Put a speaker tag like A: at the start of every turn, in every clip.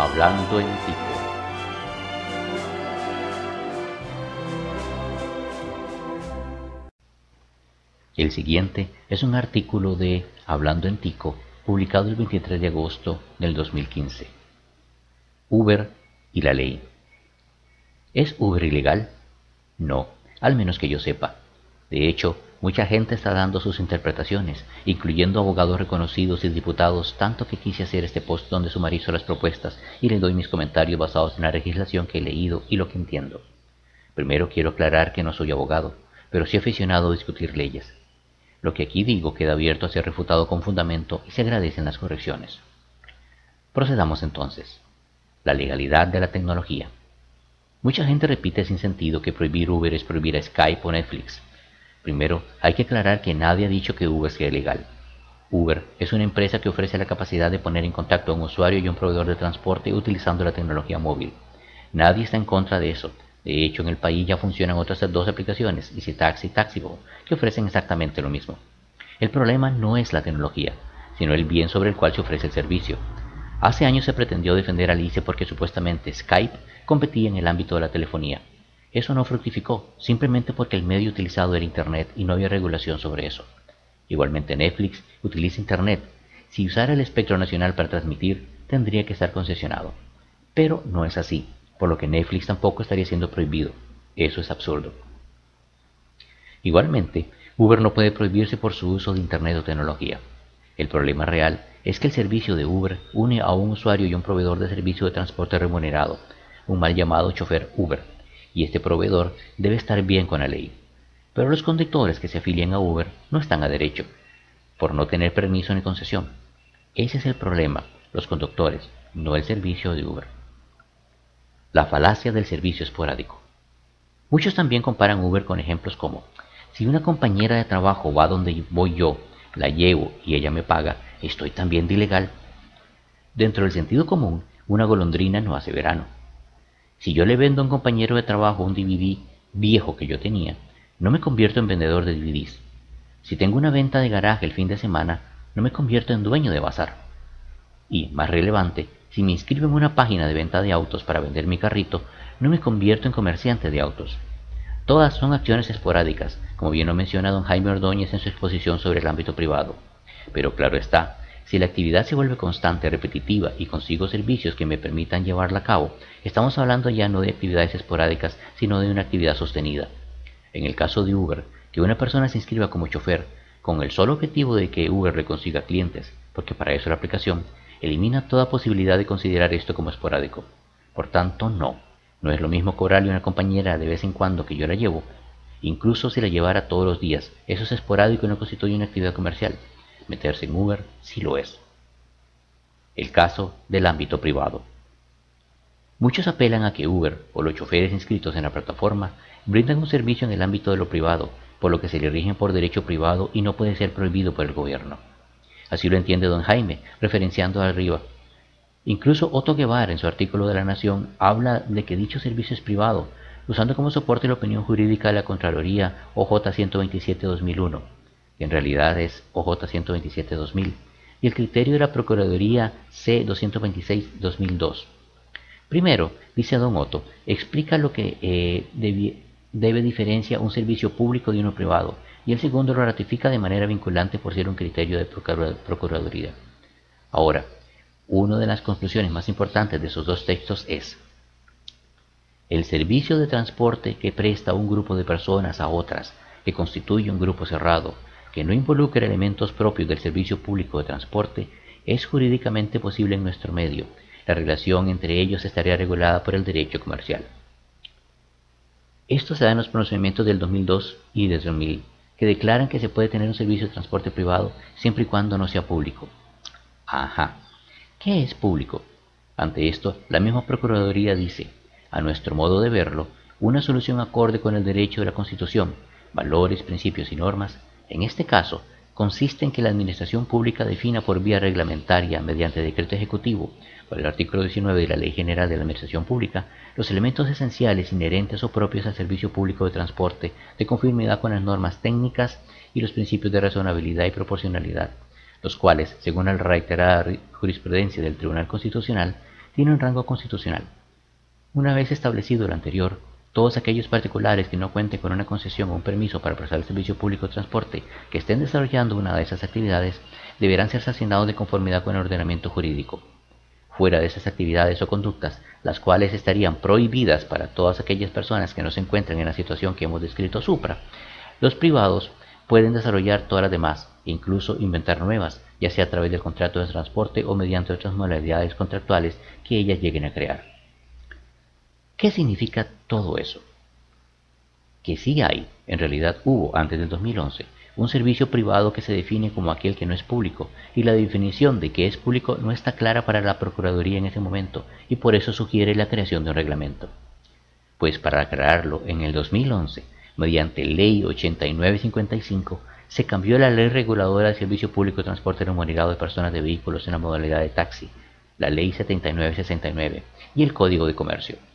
A: Hablando en Tico. El siguiente es un artículo de Hablando en Tico, publicado el 23 de agosto del 2015. Uber y la ley. ¿Es Uber ilegal? No, al menos que yo sepa. De hecho, mucha gente está dando sus interpretaciones, incluyendo abogados reconocidos y diputados, tanto que quise hacer este post donde sumarizo las propuestas y le doy mis comentarios basados en la legislación que he leído y lo que entiendo. Primero quiero aclarar que no soy abogado, pero sí aficionado a discutir leyes. Lo que aquí digo queda abierto a ser refutado con fundamento y se agradecen las correcciones. Procedamos entonces. La legalidad de la tecnología. Mucha gente repite sin sentido que prohibir Uber es prohibir a Skype o Netflix. Primero, hay que aclarar que nadie ha dicho que Uber sea ilegal. Uber es una empresa que ofrece la capacidad de poner en contacto a un usuario y un proveedor de transporte utilizando la tecnología móvil. Nadie está en contra de eso. De hecho, en el país ya funcionan otras dos aplicaciones, EasyTaxi y Taxibo, que ofrecen exactamente lo mismo. El problema no es la tecnología, sino el bien sobre el cual se ofrece el servicio. Hace años se pretendió defender a Alice porque supuestamente Skype competía en el ámbito de la telefonía. Eso no fructificó, simplemente porque el medio utilizado era Internet y no había regulación sobre eso. Igualmente Netflix utiliza Internet. Si usara el espectro nacional para transmitir, tendría que estar concesionado. Pero no es así, por lo que Netflix tampoco estaría siendo prohibido. Eso es absurdo. Igualmente, Uber no puede prohibirse por su uso de Internet o tecnología. El problema real es que el servicio de Uber une a un usuario y un proveedor de servicio de transporte remunerado, un mal llamado chofer Uber, y este proveedor debe estar bien con la ley. Pero los conductores que se afilian a Uber no están a derecho, por no tener permiso ni concesión. Ese es el problema, los conductores, no el servicio de Uber. La falacia del servicio esporádico. Muchos también comparan Uber con ejemplos como si una compañera de trabajo va donde voy yo, la llevo y ella me paga, estoy también de ilegal. Dentro del sentido común, una golondrina no hace verano. Si yo le vendo a un compañero de trabajo un DVD viejo que yo tenía, no me convierto en vendedor de DVDs. Si tengo una venta de garaje el fin de semana, no me convierto en dueño de bazar. Y, más relevante, si me inscribo en una página de venta de autos para vender mi carrito, no me convierto en comerciante de autos. Todas son acciones esporádicas, como bien lo menciona don Jaime Ordóñez en su exposición sobre el ámbito privado. Pero claro está, si la actividad se vuelve constante, repetitiva y consigo servicios que me permitan llevarla a cabo, estamos hablando ya no de actividades esporádicas, sino de una actividad sostenida. En el caso de Uber, que una persona se inscriba como chofer con el solo objetivo de que Uber le consiga clientes, porque para eso la aplicación, elimina toda posibilidad de considerar esto como esporádico. Por tanto, no. No es lo mismo cobrarle una compañera de vez en cuando que yo la llevo. Incluso si la llevara todos los días, eso es esporádico y no constituye una actividad comercial. Meterse en Uber sí lo es. El caso del ámbito privado. Muchos apelan a que Uber o los choferes inscritos en la plataforma brindan un servicio en el ámbito de lo privado, por lo que se le rigen por derecho privado y no puede ser prohibido por el gobierno. Así lo entiende don Jaime, referenciando arriba Incluso Otto Guevara, en su artículo de La Nación, habla de que dicho servicio es privado, usando como soporte la opinión jurídica de la Contraloría OJ 127-2001, que en realidad es OJ 127-2000, y el criterio de la Procuraduría C 226-2002. Primero, dice Don Otto, explica lo que eh, debe, debe diferencia un servicio público de uno privado, y el segundo lo ratifica de manera vinculante por ser un criterio de Procuraduría. Ahora, una de las conclusiones más importantes de esos dos textos es el servicio de transporte que presta un grupo de personas a otras, que constituye un grupo cerrado, que no involucre elementos propios del servicio público de transporte, es jurídicamente posible en nuestro medio. La relación entre ellos estaría regulada por el derecho comercial. Esto se da en los pronunciamientos del 2002 y del 2000, que declaran que se puede tener un servicio de transporte privado siempre y cuando no sea público. Ajá. ¿Qué es público? Ante esto, la misma Procuraduría dice, a nuestro modo de verlo, una solución acorde con el derecho de la Constitución, valores, principios y normas, en este caso, consiste en que la Administración Pública defina por vía reglamentaria, mediante decreto ejecutivo, por el artículo 19 de la Ley General de la Administración Pública, los elementos esenciales inherentes o propios al servicio público de transporte, de conformidad con las normas técnicas y los principios de razonabilidad y proporcionalidad, los cuales, según la reiterada jurisprudencia del Tribunal Constitucional, tiene un rango constitucional. Una vez establecido lo anterior, todos aquellos particulares que no cuenten con una concesión o un permiso para prestar el servicio público de transporte que estén desarrollando una de esas actividades deberán ser sancionados de conformidad con el ordenamiento jurídico. Fuera de esas actividades o conductas, las cuales estarían prohibidas para todas aquellas personas que no se encuentran en la situación que hemos descrito supra, los privados pueden desarrollar todas las demás, incluso inventar nuevas, ya sea a través del contrato de transporte o mediante otras modalidades contractuales que ellas lleguen a crear. ¿Qué significa todo eso? Que sí hay, en realidad hubo antes del 2011, un servicio privado que se define como aquel que no es público, y la definición de que es público no está clara para la Procuraduría en ese momento, y por eso sugiere la creación de un reglamento. Pues para aclararlo, en el 2011, mediante Ley 8955, se cambió la Ley Reguladora del Servicio Público de Transporte Remunerado de Personas de Vehículos en la modalidad de taxi, la Ley 7969, y el Código de Comercio.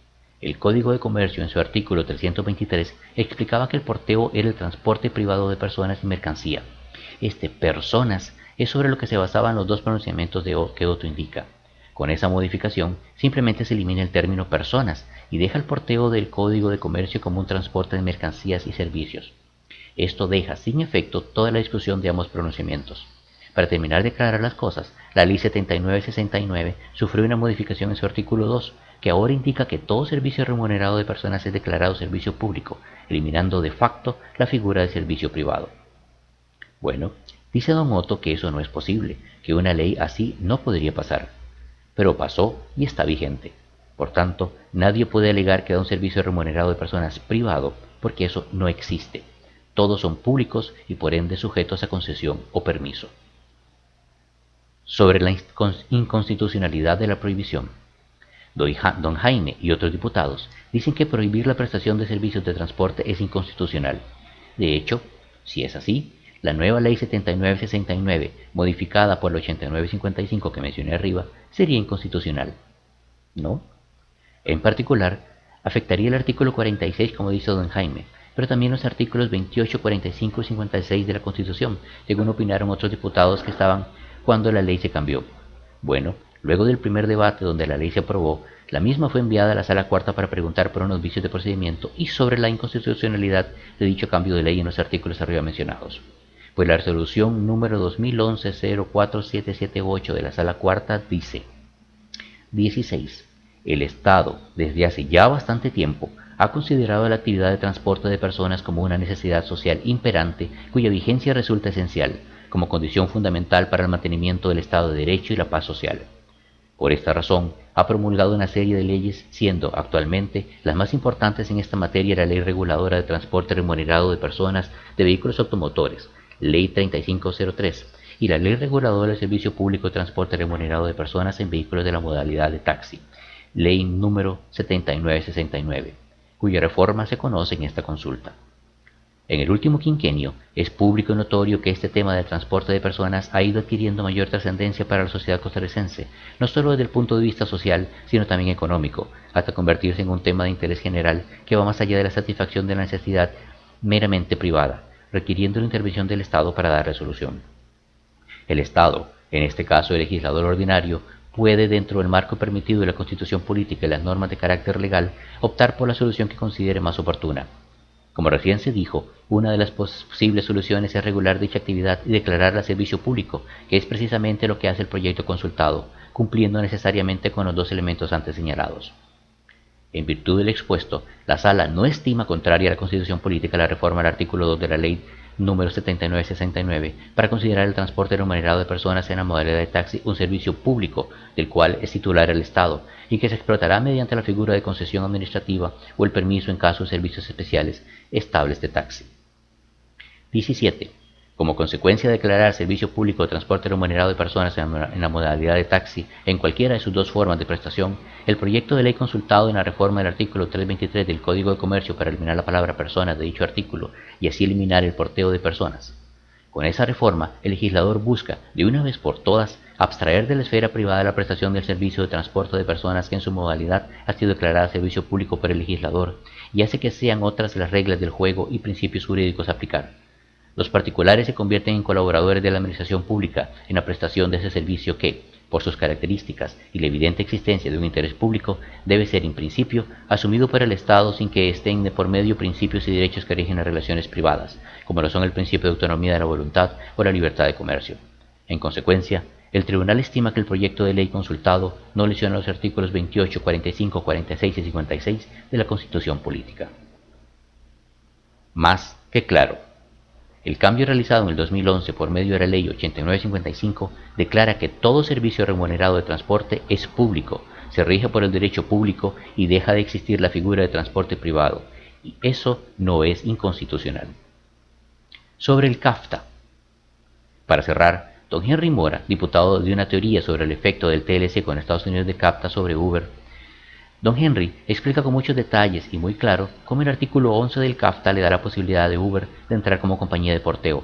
A: El Código de Comercio, en su artículo 323, explicaba que el porteo era el transporte privado de personas y mercancía. Este personas es sobre lo que se basaban los dos pronunciamientos de que Otto indica. Con esa modificación, simplemente se elimina el término personas y deja el porteo del Código de Comercio como un transporte de mercancías y servicios. Esto deja sin efecto toda la discusión de ambos pronunciamientos. Para terminar de aclarar las cosas, la Ley 7969 sufrió una modificación en su artículo 2, que ahora indica que todo servicio remunerado de personas es declarado servicio público, eliminando de facto la figura de servicio privado. Bueno, dice Don Otto que eso no es posible, que una ley así no podría pasar. Pero pasó y está vigente. Por tanto, nadie puede alegar que da un servicio remunerado de personas privado, porque eso no existe todos son públicos y por ende sujetos a concesión o permiso. Sobre la inconstitucionalidad de la prohibición, don Jaime y otros diputados dicen que prohibir la prestación de servicios de transporte es inconstitucional. De hecho, si es así, la nueva Ley 7969, modificada por la 8955 que mencioné arriba, sería inconstitucional. ¿No? En particular, afectaría el artículo 46 como dice don Jaime, pero también los artículos 28, 45 y 56 de la Constitución, según opinaron otros diputados que estaban cuando la ley se cambió. Bueno, luego del primer debate donde la ley se aprobó, la misma fue enviada a la sala cuarta para preguntar por unos vicios de procedimiento y sobre la inconstitucionalidad de dicho cambio de ley en los artículos arriba mencionados. Pues la resolución número 2011-04778 de la sala cuarta dice 16. El Estado, desde hace ya bastante tiempo, ha considerado la actividad de transporte de personas como una necesidad social imperante cuya vigencia resulta esencial, como condición fundamental para el mantenimiento del Estado de Derecho y la paz social. Por esta razón, ha promulgado una serie de leyes, siendo actualmente las más importantes en esta materia la Ley Reguladora de Transporte Remunerado de Personas de Vehículos Automotores, Ley 3503, y la Ley Reguladora del Servicio Público de Transporte Remunerado de Personas en Vehículos de la modalidad de taxi, Ley número 7969 cuya reforma se conoce en esta consulta. En el último quinquenio, es público y notorio que este tema del transporte de personas ha ido adquiriendo mayor trascendencia para la sociedad costarricense, no solo desde el punto de vista social, sino también económico, hasta convertirse en un tema de interés general que va más allá de la satisfacción de la necesidad meramente privada, requiriendo la intervención del Estado para dar resolución. El Estado, en este caso el legislador ordinario, puede, dentro del marco permitido de la Constitución Política y las normas de carácter legal, optar por la solución que considere más oportuna. Como recién se dijo, una de las posibles soluciones es regular dicha actividad y declararla servicio público, que es precisamente lo que hace el proyecto consultado, cumpliendo necesariamente con los dos elementos antes señalados. En virtud del expuesto, la Sala no estima contraria a la Constitución Política la reforma al artículo 2 de la Ley número 7969 para considerar el transporte remunerado de personas en la modalidad de taxi un servicio público del cual es titular el Estado y que se explotará mediante la figura de concesión administrativa o el permiso en caso de servicios especiales estables de taxi. 17. Como consecuencia de declarar servicio público de transporte remunerado de personas en la modalidad de taxi en cualquiera de sus dos formas de prestación, el proyecto de ley consultado en la reforma del artículo 323 del Código de Comercio para eliminar la palabra personas de dicho artículo y así eliminar el porteo de personas. Con esa reforma, el legislador busca, de una vez por todas, abstraer de la esfera privada la prestación del servicio de transporte de personas que en su modalidad ha sido declarada servicio público por el legislador y hace que sean otras las reglas del juego y principios jurídicos a aplicar. Los particulares se convierten en colaboradores de la administración pública en la prestación de ese servicio que, por sus características y la evidente existencia de un interés público, debe ser en principio asumido por el Estado sin que estén de por medio principios y derechos que rigen las relaciones privadas, como lo son el principio de autonomía de la voluntad o la libertad de comercio. En consecuencia, el tribunal estima que el proyecto de ley consultado no lesiona los artículos 28, 45, 46 y 56 de la Constitución Política. Más que claro. El cambio realizado en el 2011 por medio de la Ley 8955 declara que todo servicio remunerado de transporte es público, se rige por el derecho público y deja de existir la figura de transporte privado, y eso no es inconstitucional. Sobre el CAFTA. Para cerrar, don Henry Mora, diputado de una teoría sobre el efecto del TLC con Estados Unidos de CAFTA sobre Uber, Don Henry explica con muchos detalles y muy claro cómo el artículo 11 del CAFTA le da la posibilidad de Uber de entrar como compañía de porteo,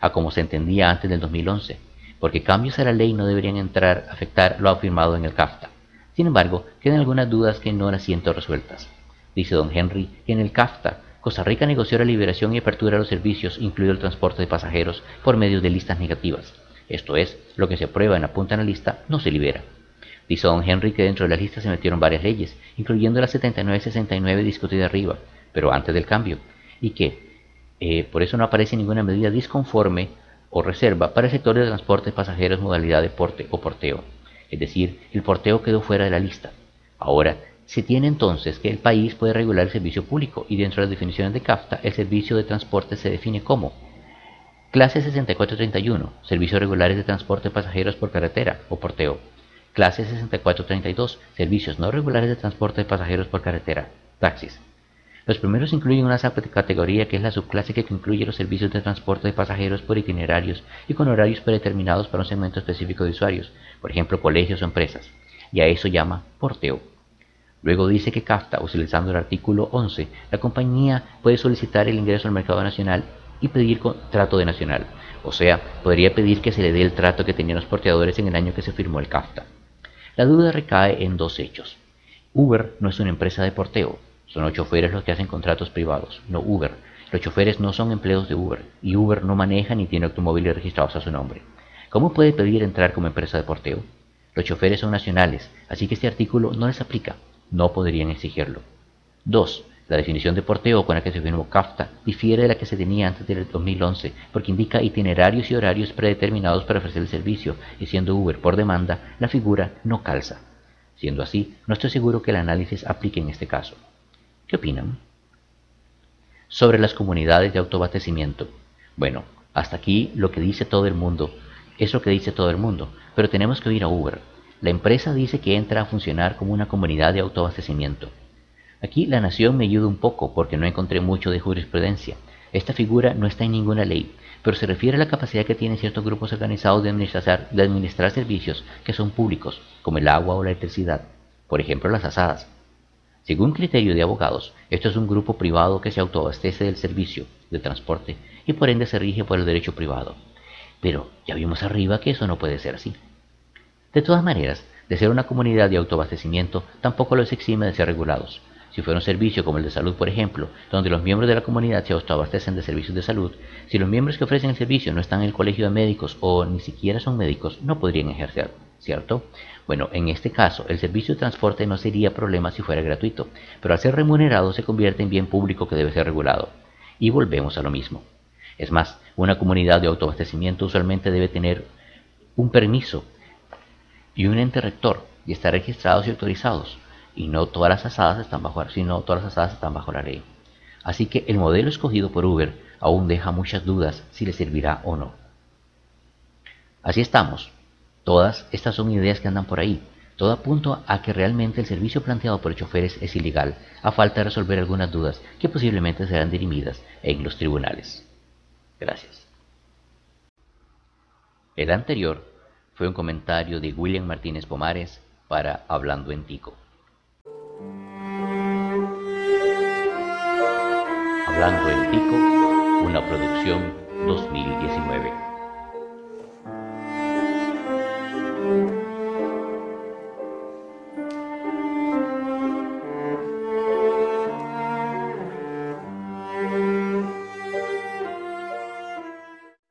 A: a como se entendía antes del 2011, porque cambios a la ley no deberían entrar a afectar lo afirmado en el CAFTA. Sin embargo, quedan algunas dudas que no han sido resueltas. Dice don Henry que en el CAFTA Costa Rica negoció la liberación y apertura de los servicios, incluido el transporte de pasajeros, por medio de listas negativas. Esto es, lo que se aprueba en la punta en la lista no se libera. Dice don Henry que dentro de la lista se metieron varias leyes, incluyendo la 7969 discutida arriba, pero antes del cambio, y que eh, por eso no aparece ninguna medida disconforme o reserva para el sector de transporte pasajeros modalidad de porte o porteo. Es decir, el porteo quedó fuera de la lista. Ahora, se tiene entonces que el país puede regular el servicio público y dentro de las definiciones de CAFTA el servicio de transporte se define como Clase 6431, servicios regulares de transporte de pasajeros por carretera o porteo. Clase 6432, servicios no regulares de transporte de pasajeros por carretera, taxis. Los primeros incluyen una subcategoría que es la subclase que incluye los servicios de transporte de pasajeros por itinerarios y con horarios predeterminados para un segmento específico de usuarios, por ejemplo colegios o empresas, y a eso llama porteo. Luego dice que CAFTA, utilizando el artículo 11, la compañía puede solicitar el ingreso al mercado nacional y pedir contrato de nacional, o sea, podría pedir que se le dé el trato que tenían los porteadores en el año que se firmó el CAFTA. La duda recae en dos hechos. Uber no es una empresa de porteo, son los choferes los que hacen contratos privados, no Uber. Los choferes no son empleados de Uber y Uber no maneja ni tiene automóviles registrados a su nombre. ¿Cómo puede pedir entrar como empresa de porteo? Los choferes son nacionales, así que este artículo no les aplica. No podrían exigirlo. 2. La definición de porteo con la que se firmó CAFTA difiere de la que se tenía antes del 2011 porque indica itinerarios y horarios predeterminados para ofrecer el servicio y siendo Uber por demanda, la figura no calza. Siendo así, no estoy seguro que el análisis aplique en este caso. ¿Qué opinan? Sobre las comunidades de autoabastecimiento. Bueno, hasta aquí lo que dice todo el mundo es lo que dice todo el mundo, pero tenemos que oír a Uber. La empresa dice que entra a funcionar como una comunidad de autoabastecimiento. Aquí la nación me ayuda un poco porque no encontré mucho de jurisprudencia. Esta figura no está en ninguna ley, pero se refiere a la capacidad que tienen ciertos grupos organizados de administrar, de administrar servicios que son públicos, como el agua o la electricidad, por ejemplo las asadas. Según criterio de abogados, esto es un grupo privado que se autoabastece del servicio de transporte y por ende se rige por el derecho privado. Pero ya vimos arriba que eso no puede ser así. De todas maneras, de ser una comunidad de autoabastecimiento, tampoco los exime de ser regulados. Si fuera un servicio como el de salud, por ejemplo, donde los miembros de la comunidad se autoabastecen de servicios de salud, si los miembros que ofrecen el servicio no están en el colegio de médicos o ni siquiera son médicos, no podrían ejercer, ¿cierto? Bueno, en este caso, el servicio de transporte no sería problema si fuera gratuito, pero al ser remunerado se convierte en bien público que debe ser regulado. Y volvemos a lo mismo. Es más, una comunidad de autoabastecimiento usualmente debe tener un permiso y un ente rector y estar registrados y autorizados y no todas las asadas están bajo, sino todas las asadas están bajo la ley. Así que el modelo escogido por Uber aún deja muchas dudas si le servirá o no. Así estamos. Todas estas son ideas que andan por ahí. Todo apunta a que realmente el servicio planteado por choferes es ilegal, a falta de resolver algunas dudas que posiblemente serán dirimidas en los tribunales. Gracias. El anterior fue un comentario de William Martínez Pomares para Hablando en Tico. Hablando en Pico, una producción 2019.